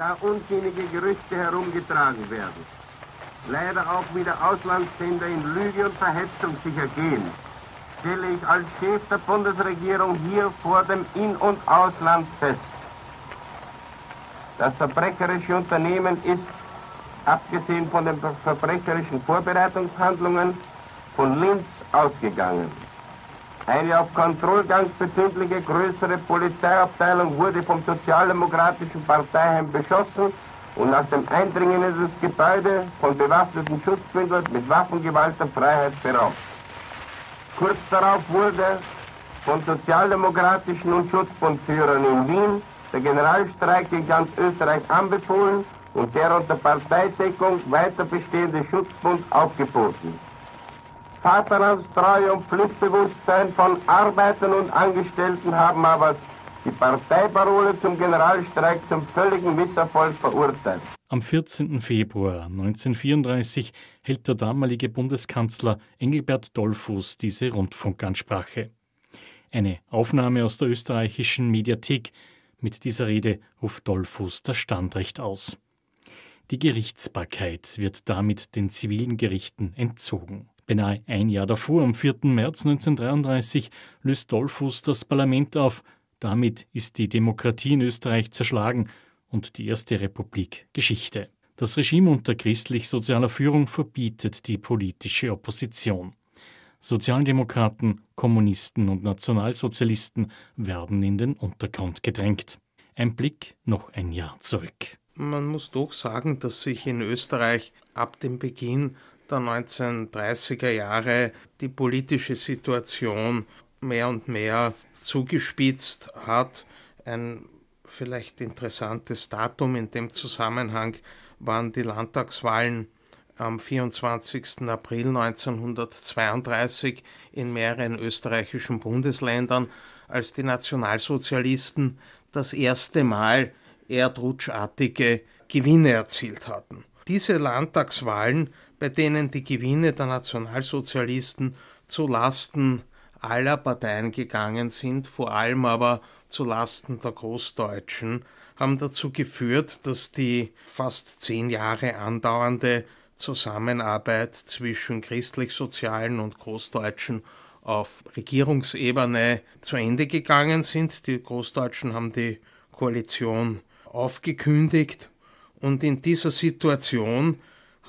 da unsinnige Gerüchte herumgetragen werden. Leider auch wieder Auslandssender in Lüge und Verhetzung sich ergehen, stelle ich als Chef der Bundesregierung hier vor dem In- und Ausland fest. Das verbrecherische Unternehmen ist, abgesehen von den verbrecherischen Vorbereitungshandlungen, von Linz ausgegangen. Eine auf Kontrollgang befindliche größere Polizeiabteilung wurde vom Sozialdemokratischen Parteiheim beschossen und nach dem Eindringen in das Gebäude von bewaffneten Schutzbündlern mit Waffengewalt der Freiheit beraubt. Kurz darauf wurde von sozialdemokratischen und Schutzbundführern in Wien der Generalstreik in ganz Österreich anbefohlen und der unter Parteideckung weiter bestehende Schutzbund aufgeboten. Vaterlandstreue und Pflichtbewusstsein von Arbeitern und Angestellten haben aber die Parteiparole zum Generalstreik zum völligen Misserfolg verurteilt. Am 14. Februar 1934 hält der damalige Bundeskanzler Engelbert Dollfuß diese Rundfunkansprache. Eine Aufnahme aus der österreichischen Mediathek. Mit dieser Rede ruft Dollfuß das Standrecht aus. Die Gerichtsbarkeit wird damit den zivilen Gerichten entzogen. Beinahe ein Jahr davor, am 4. März 1933, löst Dollfuß das Parlament auf. Damit ist die Demokratie in Österreich zerschlagen und die Erste Republik Geschichte. Das Regime unter christlich-sozialer Führung verbietet die politische Opposition. Sozialdemokraten, Kommunisten und Nationalsozialisten werden in den Untergrund gedrängt. Ein Blick noch ein Jahr zurück. Man muss doch sagen, dass sich in Österreich ab dem Beginn der 1930er Jahre die politische Situation mehr und mehr zugespitzt hat. Ein vielleicht interessantes Datum in dem Zusammenhang waren die Landtagswahlen am 24. April 1932 in mehreren österreichischen Bundesländern, als die Nationalsozialisten das erste Mal erdrutschartige Gewinne erzielt hatten. Diese Landtagswahlen bei denen die Gewinne der Nationalsozialisten zu Lasten aller Parteien gegangen sind, vor allem aber zu Lasten der Großdeutschen, haben dazu geführt, dass die fast zehn Jahre andauernde Zusammenarbeit zwischen christlich-sozialen und Großdeutschen auf Regierungsebene zu Ende gegangen sind. Die Großdeutschen haben die Koalition aufgekündigt und in dieser Situation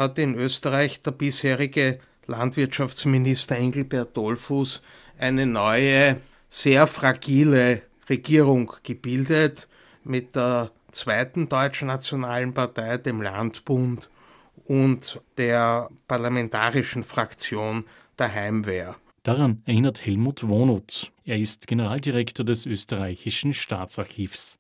hat in Österreich der bisherige Landwirtschaftsminister Engelbert Dollfuß eine neue, sehr fragile Regierung gebildet mit der zweiten deutschen nationalen Partei, dem Landbund und der parlamentarischen Fraktion der Heimwehr. Daran erinnert Helmut Wohnut. Er ist Generaldirektor des österreichischen Staatsarchivs.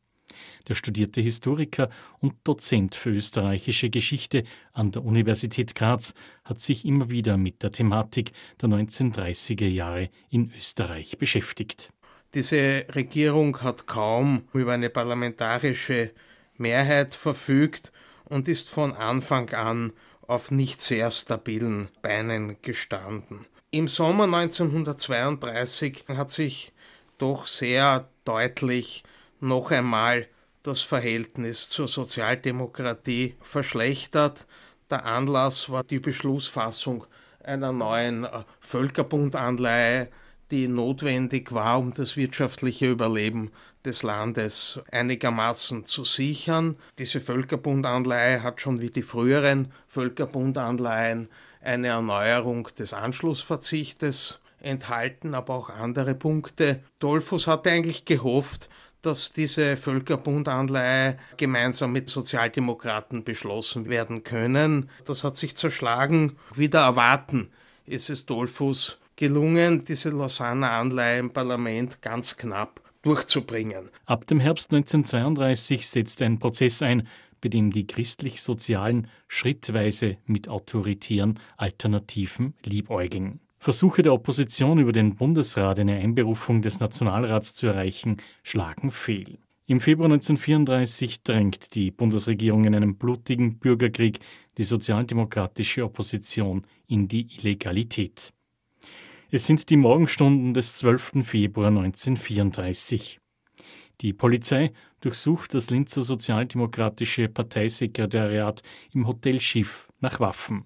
Der studierte Historiker und Dozent für österreichische Geschichte an der Universität Graz hat sich immer wieder mit der Thematik der 1930er Jahre in Österreich beschäftigt. Diese Regierung hat kaum über eine parlamentarische Mehrheit verfügt und ist von Anfang an auf nicht sehr stabilen Beinen gestanden. Im Sommer 1932 hat sich doch sehr deutlich noch einmal das Verhältnis zur Sozialdemokratie verschlechtert. Der Anlass war die Beschlussfassung einer neuen äh, Völkerbundanleihe, die notwendig war, um das wirtschaftliche Überleben des Landes einigermaßen zu sichern. Diese Völkerbundanleihe hat schon wie die früheren Völkerbundanleihen eine Erneuerung des Anschlussverzichtes enthalten, aber auch andere Punkte. Dolphus hatte eigentlich gehofft, dass diese Völkerbundanleihe gemeinsam mit Sozialdemokraten beschlossen werden können. Das hat sich zerschlagen. Wieder erwarten ist es Dolphus gelungen, diese Lausanner Anleihe im Parlament ganz knapp durchzubringen. Ab dem Herbst 1932 setzt ein Prozess ein, bei dem die christlich-sozialen schrittweise mit autoritären Alternativen liebäugeln. Versuche der Opposition über den Bundesrat eine Einberufung des Nationalrats zu erreichen, schlagen fehl. Im Februar 1934 drängt die Bundesregierung in einem blutigen Bürgerkrieg die sozialdemokratische Opposition in die Illegalität. Es sind die Morgenstunden des 12. Februar 1934. Die Polizei durchsucht das Linzer Sozialdemokratische Parteisekretariat im Hotel Schiff nach Waffen.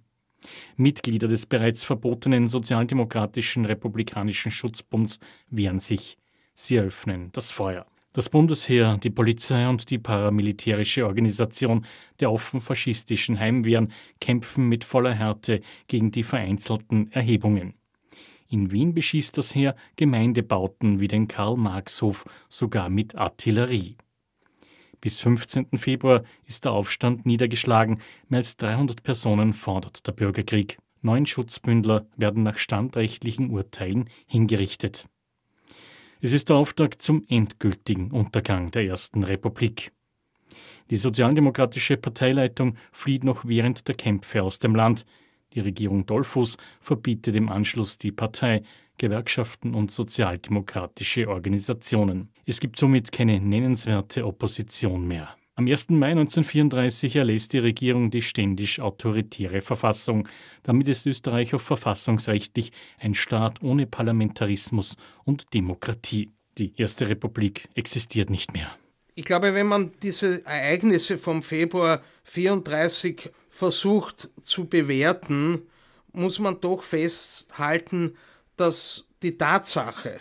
Mitglieder des bereits verbotenen Sozialdemokratischen Republikanischen Schutzbunds wehren sich. Sie eröffnen das Feuer. Das Bundesheer, die Polizei und die paramilitärische Organisation der offen faschistischen Heimwehren kämpfen mit voller Härte gegen die vereinzelten Erhebungen. In Wien beschießt das Heer Gemeindebauten wie den Karl-Marx-Hof sogar mit Artillerie. Bis 15. Februar ist der Aufstand niedergeschlagen. Mehr als 300 Personen fordert der Bürgerkrieg. Neun Schutzbündler werden nach standrechtlichen Urteilen hingerichtet. Es ist der Auftakt zum endgültigen Untergang der Ersten Republik. Die sozialdemokratische Parteileitung flieht noch während der Kämpfe aus dem Land. Die Regierung Dollfuß verbietet im Anschluss die Partei, Gewerkschaften und sozialdemokratische Organisationen. Es gibt somit keine nennenswerte Opposition mehr. Am 1. Mai 1934 erlässt die Regierung die ständisch autoritäre Verfassung. Damit ist Österreich auch verfassungsrechtlich ein Staat ohne Parlamentarismus und Demokratie. Die Erste Republik existiert nicht mehr. Ich glaube, wenn man diese Ereignisse vom Februar 34 versucht zu bewerten, muss man doch festhalten, dass die Tatsache,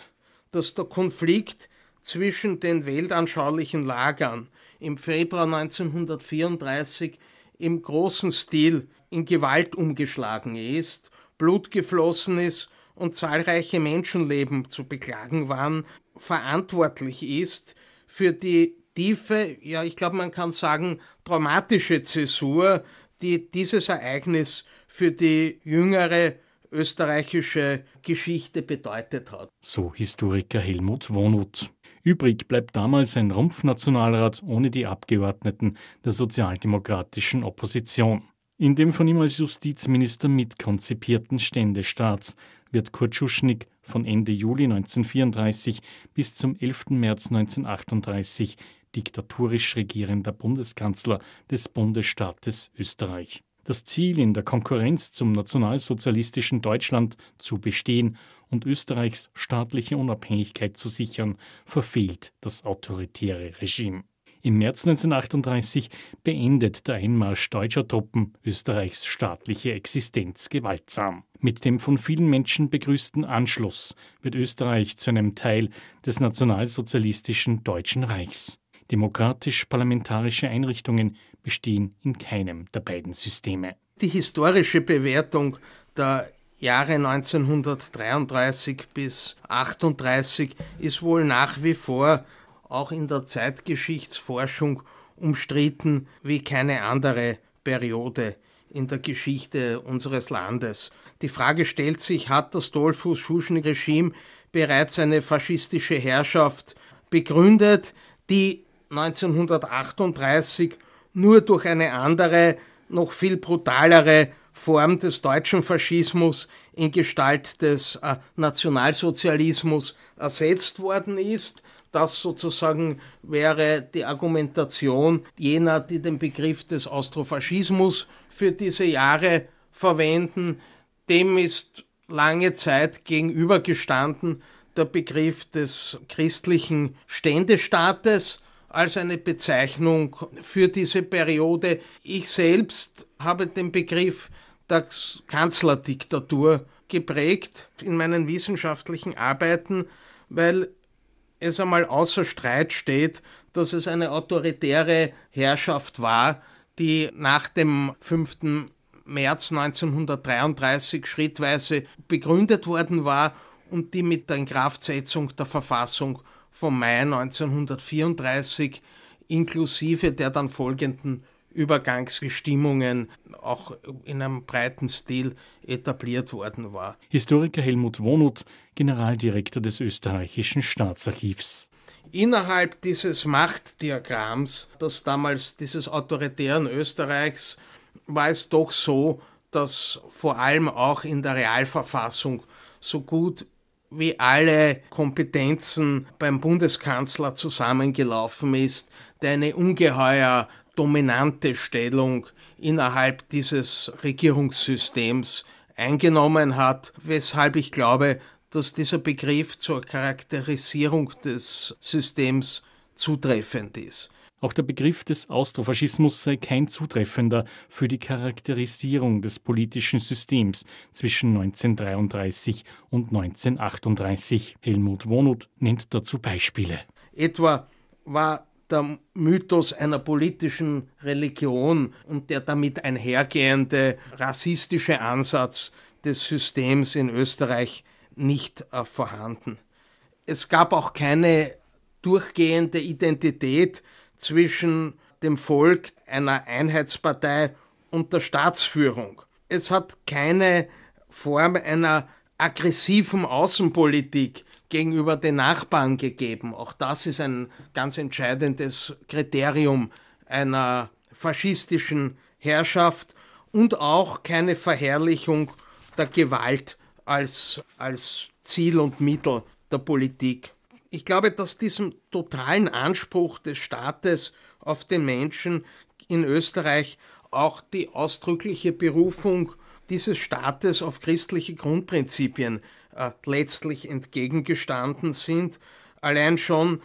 dass der Konflikt zwischen den weltanschaulichen Lagern im Februar 1934 im großen Stil in Gewalt umgeschlagen ist, Blut geflossen ist und zahlreiche Menschenleben zu beklagen waren, verantwortlich ist für die tiefe, ja ich glaube man kann sagen, traumatische Zäsur, die dieses Ereignis für die jüngere österreichische Geschichte bedeutet hat. So Historiker Helmut Wonuth. Übrig bleibt damals ein Rumpfnationalrat ohne die Abgeordneten der sozialdemokratischen Opposition. In dem von ihm als Justizminister mitkonzipierten Ständestaats wird Kurt Schuschnigg von Ende Juli 1934 bis zum 11. März 1938 diktatorisch regierender Bundeskanzler des Bundesstaates Österreich. Das Ziel, in der Konkurrenz zum nationalsozialistischen Deutschland zu bestehen und Österreichs staatliche Unabhängigkeit zu sichern, verfehlt das autoritäre Regime. Im März 1938 beendet der Einmarsch deutscher Truppen Österreichs staatliche Existenz gewaltsam. Mit dem von vielen Menschen begrüßten Anschluss wird Österreich zu einem Teil des nationalsozialistischen Deutschen Reichs. Demokratisch-parlamentarische Einrichtungen bestehen in keinem der beiden Systeme. Die historische Bewertung der Jahre 1933 bis 1938 ist wohl nach wie vor auch in der Zeitgeschichtsforschung umstritten wie keine andere Periode in der Geschichte unseres Landes. Die Frage stellt sich, hat das Dollfuß-Schuschen-Regime bereits eine faschistische Herrschaft begründet, die 1938 nur durch eine andere, noch viel brutalere Form des deutschen Faschismus in Gestalt des äh, Nationalsozialismus ersetzt worden ist. Das sozusagen wäre die Argumentation jener, die den Begriff des Austrofaschismus für diese Jahre verwenden. Dem ist lange Zeit gegenübergestanden der Begriff des christlichen Ständestaates als eine Bezeichnung für diese Periode. Ich selbst habe den Begriff der Kanzlerdiktatur geprägt in meinen wissenschaftlichen Arbeiten, weil es einmal außer Streit steht, dass es eine autoritäre Herrschaft war, die nach dem 5. März 1933 schrittweise begründet worden war und die mit der Inkraftsetzung der Verfassung vom Mai 1934 inklusive der dann folgenden Übergangsbestimmungen auch in einem breiten Stil etabliert worden war. Historiker Helmut Wonuth, Generaldirektor des österreichischen Staatsarchivs. Innerhalb dieses Machtdiagramms, das damals dieses autoritären Österreichs, war es doch so, dass vor allem auch in der Realverfassung so gut wie alle Kompetenzen beim Bundeskanzler zusammengelaufen ist, der eine ungeheuer dominante Stellung innerhalb dieses Regierungssystems eingenommen hat, weshalb ich glaube, dass dieser Begriff zur Charakterisierung des Systems zutreffend ist. Auch der Begriff des Austrofaschismus sei kein zutreffender für die Charakterisierung des politischen Systems zwischen 1933 und 1938. Helmut Wohnut nennt dazu Beispiele. Etwa war der Mythos einer politischen Religion und der damit einhergehende rassistische Ansatz des Systems in Österreich nicht äh, vorhanden. Es gab auch keine durchgehende Identität zwischen dem Volk, einer Einheitspartei und der Staatsführung. Es hat keine Form einer aggressiven Außenpolitik gegenüber den Nachbarn gegeben. Auch das ist ein ganz entscheidendes Kriterium einer faschistischen Herrschaft und auch keine Verherrlichung der Gewalt als, als Ziel und Mittel der Politik. Ich glaube, dass diesem totalen Anspruch des Staates auf den Menschen in Österreich auch die ausdrückliche Berufung dieses Staates auf christliche Grundprinzipien äh, letztlich entgegengestanden sind. Allein schon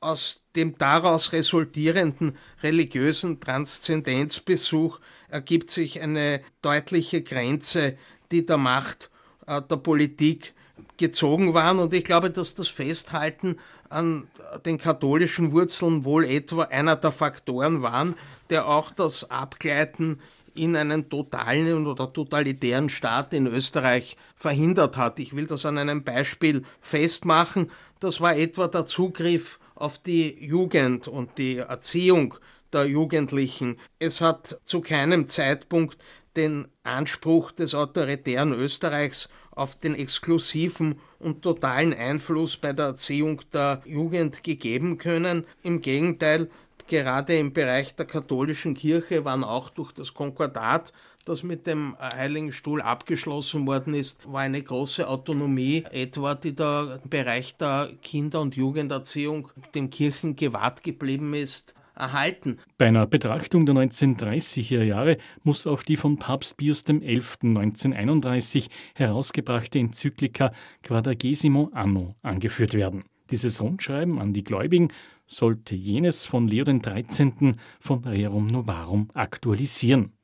aus dem daraus resultierenden religiösen Transzendenzbesuch ergibt sich eine deutliche Grenze, die der Macht äh, der Politik gezogen waren. Und ich glaube, dass das Festhalten an den katholischen Wurzeln wohl etwa einer der Faktoren waren, der auch das Abgleiten in einen totalen oder totalitären Staat in Österreich verhindert hat. Ich will das an einem Beispiel festmachen. Das war etwa der Zugriff auf die Jugend und die Erziehung der Jugendlichen. Es hat zu keinem Zeitpunkt den Anspruch des autoritären Österreichs auf den exklusiven und totalen Einfluss bei der Erziehung der Jugend gegeben können. Im Gegenteil, gerade im Bereich der katholischen Kirche waren auch durch das Konkordat, das mit dem Heiligen Stuhl abgeschlossen worden ist, war eine große Autonomie, etwa die der Bereich der Kinder- und Jugenderziehung den Kirchen gewahrt geblieben ist erhalten. Bei einer Betrachtung der 1930er Jahre muss auch die von Papst Pius XI. 1931 herausgebrachte Enzyklika Quadragesimo Anno angeführt werden. Dieses Rundschreiben an die Gläubigen sollte jenes von Leo XIII. von Rerum Novarum aktualisieren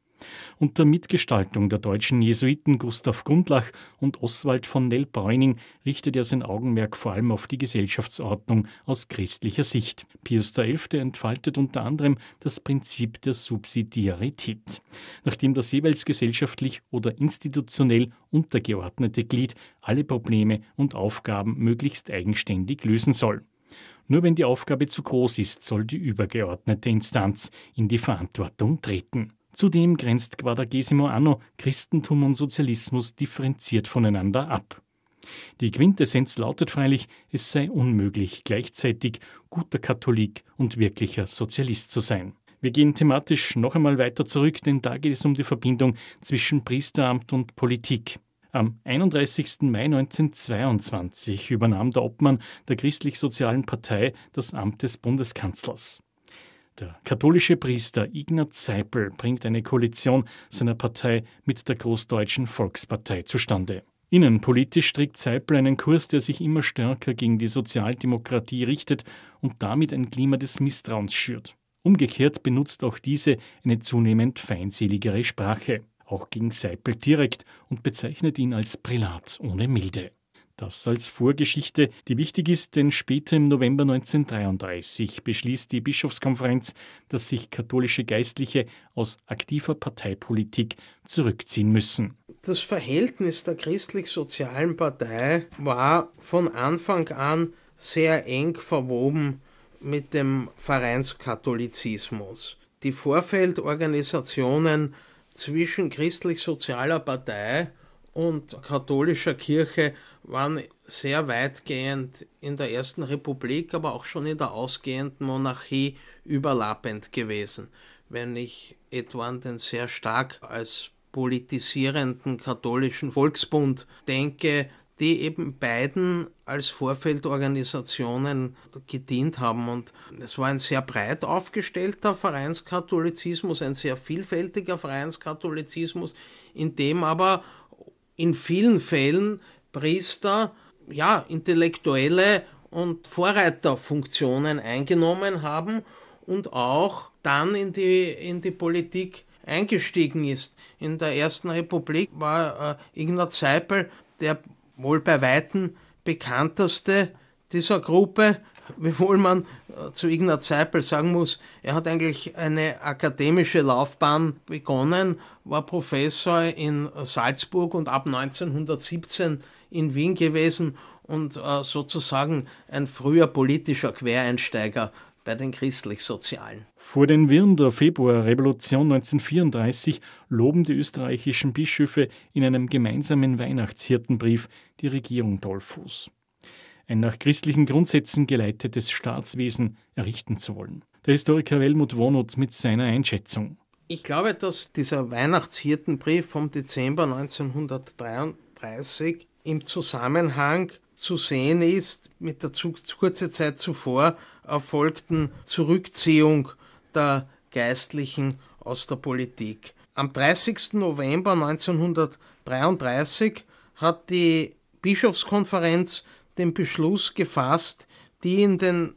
unter Mitgestaltung der deutschen Jesuiten Gustav Gundlach und Oswald von Nell-Bräuning richtet er sein Augenmerk vor allem auf die Gesellschaftsordnung aus christlicher Sicht. Pius XI. entfaltet unter anderem das Prinzip der Subsidiarität, nachdem das jeweils gesellschaftlich oder institutionell untergeordnete Glied alle Probleme und Aufgaben möglichst eigenständig lösen soll. Nur wenn die Aufgabe zu groß ist, soll die übergeordnete Instanz in die Verantwortung treten. Zudem grenzt Quadragesimo Anno Christentum und Sozialismus differenziert voneinander ab. Die Quintessenz lautet freilich, es sei unmöglich, gleichzeitig guter Katholik und wirklicher Sozialist zu sein. Wir gehen thematisch noch einmal weiter zurück, denn da geht es um die Verbindung zwischen Priesteramt und Politik. Am 31. Mai 1922 übernahm der Obmann der Christlich-Sozialen Partei das Amt des Bundeskanzlers. Der katholische Priester Ignaz Seipel bringt eine Koalition seiner Partei mit der Großdeutschen Volkspartei zustande. Innenpolitisch trägt Seipel einen Kurs, der sich immer stärker gegen die Sozialdemokratie richtet und damit ein Klima des Misstrauens schürt. Umgekehrt benutzt auch diese eine zunehmend feindseligere Sprache, auch gegen Seipel direkt und bezeichnet ihn als Prälat ohne Milde. Das als Vorgeschichte, die wichtig ist, denn später im November 1933 beschließt die Bischofskonferenz, dass sich katholische Geistliche aus aktiver Parteipolitik zurückziehen müssen. Das Verhältnis der christlich-sozialen Partei war von Anfang an sehr eng verwoben mit dem Vereinskatholizismus. Die Vorfeldorganisationen zwischen christlich-sozialer Partei und katholischer Kirche waren sehr weitgehend in der Ersten Republik, aber auch schon in der ausgehenden Monarchie überlappend gewesen. Wenn ich etwa an den sehr stark als politisierenden katholischen Volksbund denke, die eben beiden als Vorfeldorganisationen gedient haben. Und es war ein sehr breit aufgestellter Vereinskatholizismus, ein sehr vielfältiger Vereinskatholizismus, in dem aber in vielen Fällen Priester ja intellektuelle und Vorreiterfunktionen eingenommen haben und auch dann in die, in die Politik eingestiegen ist. In der Ersten Republik war äh, Ignaz Seipel der wohl bei Weitem bekannteste dieser Gruppe, wiewohl man äh, zu Ignaz Seipel sagen muss, er hat eigentlich eine akademische Laufbahn begonnen, war Professor in Salzburg und ab 1917 in Wien gewesen und äh, sozusagen ein früher politischer Quereinsteiger bei den christlich-sozialen. Vor den Wirren der Februarrevolution 1934 loben die österreichischen Bischöfe in einem gemeinsamen Weihnachtshirtenbrief die Regierung Dollfuß. Ein nach christlichen Grundsätzen geleitetes Staatswesen errichten zu wollen. Der Historiker Helmut Wonut mit seiner Einschätzung. Ich glaube, dass dieser Weihnachtshirtenbrief vom Dezember 1933 im Zusammenhang zu sehen ist mit der zu, kurze Zeit zuvor erfolgten Zurückziehung der Geistlichen aus der Politik. Am 30. November 1933 hat die Bischofskonferenz den Beschluss gefasst, die in den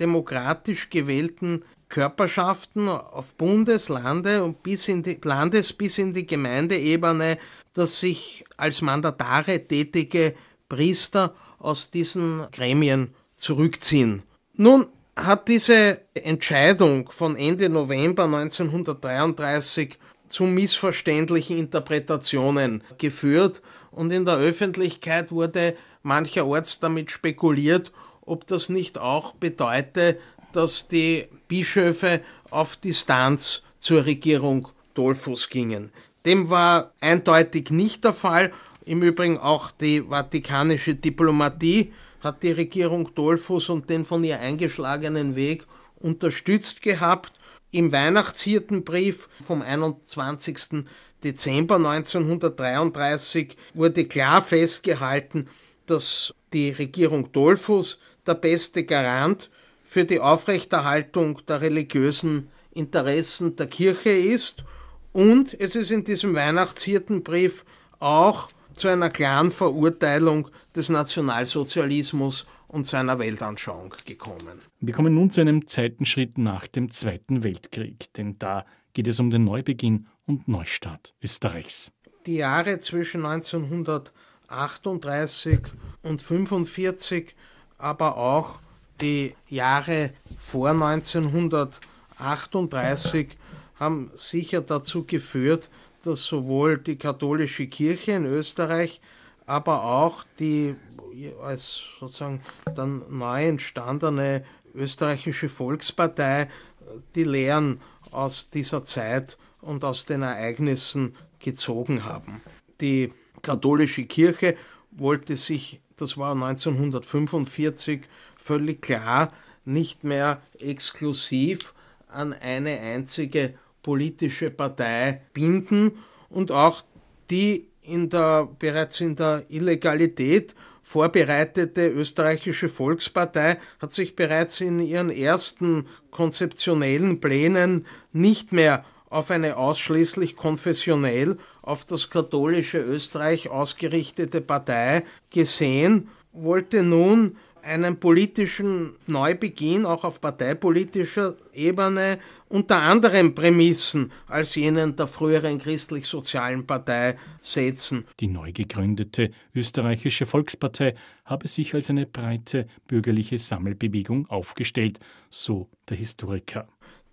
demokratisch gewählten Körperschaften auf Bundes-, Lande- und bis in die Landes- bis in die Gemeindeebene, dass sich als Mandatare tätige Priester aus diesen Gremien zurückziehen. Nun hat diese Entscheidung von Ende November 1933 zu missverständlichen Interpretationen geführt und in der Öffentlichkeit wurde mancherorts damit spekuliert, ob das nicht auch bedeute, dass die Bischöfe auf Distanz zur Regierung Dolphus gingen. Dem war eindeutig nicht der Fall. Im Übrigen auch die vatikanische Diplomatie hat die Regierung Dolphus und den von ihr eingeschlagenen Weg unterstützt gehabt. Im Weihnachtshirtenbrief vom 21. Dezember 1933 wurde klar festgehalten, dass die Regierung Dolphus der beste Garant für die Aufrechterhaltung der religiösen Interessen der Kirche ist und es ist in diesem Weihnachtshirtenbrief auch zu einer klaren Verurteilung des Nationalsozialismus und seiner Weltanschauung gekommen. Wir kommen nun zu einem Zeitenschritt nach dem Zweiten Weltkrieg, denn da geht es um den Neubeginn und Neustart Österreichs. Die Jahre zwischen 1938 und 1945, aber auch die Jahre vor 1938 haben sicher dazu geführt, dass sowohl die katholische Kirche in Österreich, aber auch die als sozusagen dann neu entstandene österreichische Volkspartei die Lehren aus dieser Zeit und aus den Ereignissen gezogen haben. Die katholische Kirche wollte sich, das war 1945 völlig klar, nicht mehr exklusiv an eine einzige politische Partei binden und auch die in der, bereits in der Illegalität vorbereitete österreichische Volkspartei hat sich bereits in ihren ersten konzeptionellen Plänen nicht mehr auf eine ausschließlich konfessionell auf das katholische Österreich ausgerichtete Partei gesehen, wollte nun einen politischen Neubeginn auch auf parteipolitischer Ebene unter anderen Prämissen als jenen der früheren christlich-sozialen Partei setzen. Die neu gegründete österreichische Volkspartei habe sich als eine breite bürgerliche Sammelbewegung aufgestellt, so der Historiker.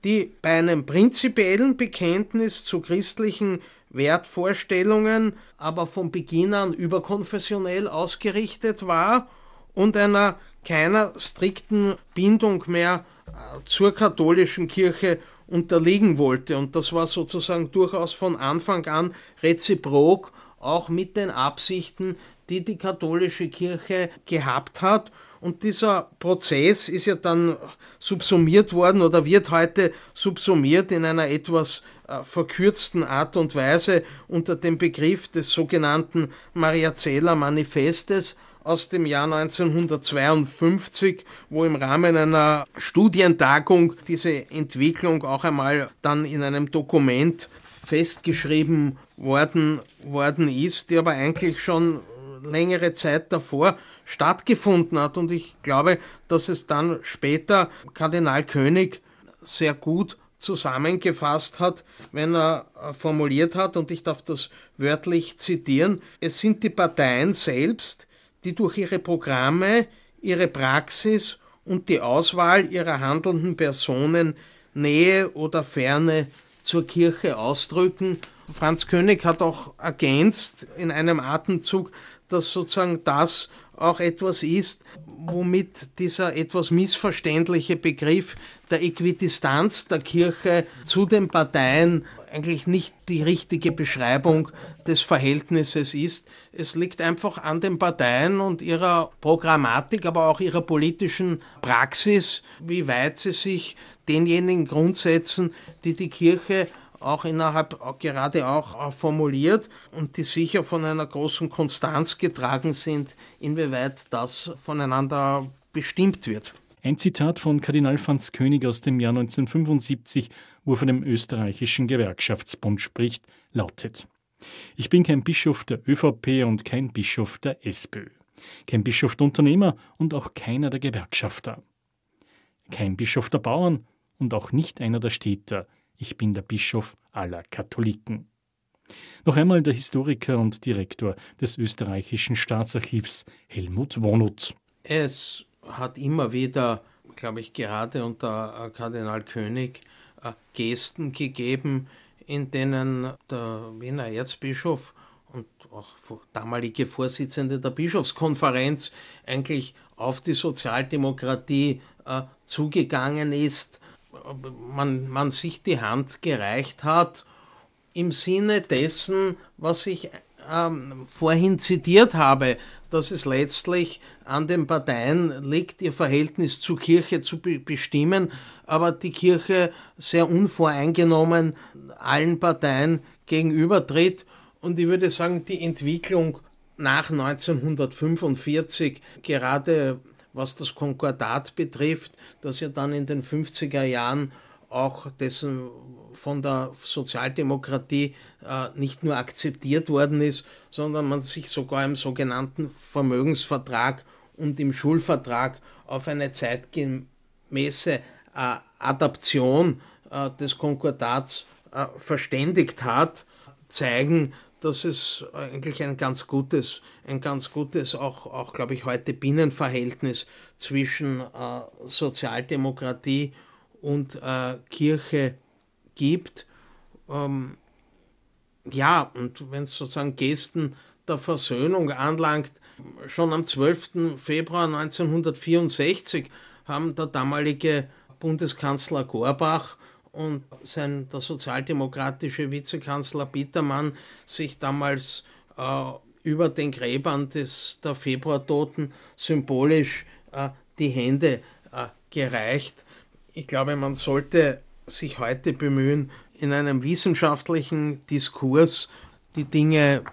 Die bei einem prinzipiellen Bekenntnis zu christlichen Wertvorstellungen aber von Beginn an überkonfessionell ausgerichtet war und einer keiner strikten Bindung mehr äh, zur katholischen Kirche unterliegen wollte. Und das war sozusagen durchaus von Anfang an reziprok, auch mit den Absichten, die die katholische Kirche gehabt hat. Und dieser Prozess ist ja dann subsumiert worden oder wird heute subsumiert in einer etwas äh, verkürzten Art und Weise unter dem Begriff des sogenannten Mariazeller Manifestes, aus dem Jahr 1952, wo im Rahmen einer Studientagung diese Entwicklung auch einmal dann in einem Dokument festgeschrieben worden, worden ist, die aber eigentlich schon längere Zeit davor stattgefunden hat. Und ich glaube, dass es dann später Kardinal König sehr gut zusammengefasst hat, wenn er äh, formuliert hat, und ich darf das wörtlich zitieren, es sind die Parteien selbst, die durch ihre Programme, ihre Praxis und die Auswahl ihrer handelnden Personen Nähe oder Ferne zur Kirche ausdrücken. Franz König hat auch ergänzt in einem Atemzug, dass sozusagen das auch etwas ist, womit dieser etwas missverständliche Begriff der Äquidistanz der Kirche zu den Parteien eigentlich nicht die richtige Beschreibung des Verhältnisses ist. Es liegt einfach an den Parteien und ihrer Programmatik, aber auch ihrer politischen Praxis, wie weit sie sich denjenigen Grundsätzen, die die Kirche auch innerhalb gerade auch formuliert und die sicher von einer großen Konstanz getragen sind, inwieweit das voneinander bestimmt wird. Ein Zitat von Kardinal Franz König aus dem Jahr 1975, wo er von dem österreichischen Gewerkschaftsbund spricht, lautet: Ich bin kein Bischof der ÖVP und kein Bischof der SPÖ, kein Bischof der Unternehmer und auch keiner der Gewerkschafter, kein Bischof der Bauern und auch nicht einer der Städter, ich bin der Bischof aller Katholiken. Noch einmal der Historiker und Direktor des österreichischen Staatsarchivs Helmut Wonut. Es hat immer wieder, glaube ich, gerade unter Kardinal König äh, Gesten gegeben, in denen der Wiener Erzbischof und auch damalige Vorsitzende der Bischofskonferenz eigentlich auf die Sozialdemokratie äh, zugegangen ist man, man sich die Hand gereicht hat im Sinne dessen, was ich ähm, vorhin zitiert habe, dass es letztlich an den Parteien liegt, ihr Verhältnis zur Kirche zu be bestimmen, aber die Kirche sehr unvoreingenommen allen Parteien gegenübertritt. Und ich würde sagen, die Entwicklung nach 1945, gerade was das Konkordat betrifft, das ja dann in den 50er Jahren auch dessen von der Sozialdemokratie äh, nicht nur akzeptiert worden ist, sondern man sich sogar im sogenannten Vermögensvertrag und im Schulvertrag auf eine zeitgemäße äh, Adaption äh, des Konkordats äh, verständigt hat, zeigen, dass es eigentlich ein ganz gutes, ein ganz gutes, auch, auch glaube ich, heute Binnenverhältnis zwischen äh, Sozialdemokratie und äh, Kirche gibt. Ähm, ja, und wenn es sozusagen Gesten der Versöhnung anlangt, schon am 12. Februar 1964 haben der damalige Bundeskanzler Gorbach und sein, der sozialdemokratische Vizekanzler Bittermann sich damals äh, über den Gräbern des, der Februartoten symbolisch äh, die Hände äh, gereicht. Ich glaube, man sollte sich heute bemühen, in einem wissenschaftlichen Diskurs die Dinge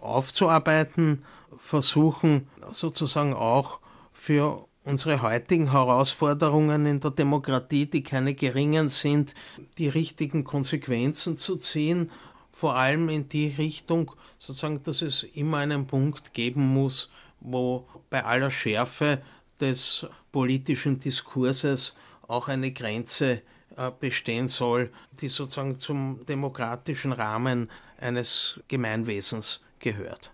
aufzuarbeiten, versuchen sozusagen auch für unsere heutigen Herausforderungen in der Demokratie, die keine geringen sind, die richtigen Konsequenzen zu ziehen, vor allem in die Richtung, sozusagen, dass es immer einen Punkt geben muss, wo bei aller Schärfe des politischen Diskurses auch eine Grenze äh, bestehen soll, die sozusagen zum demokratischen Rahmen eines Gemeinwesens gehört.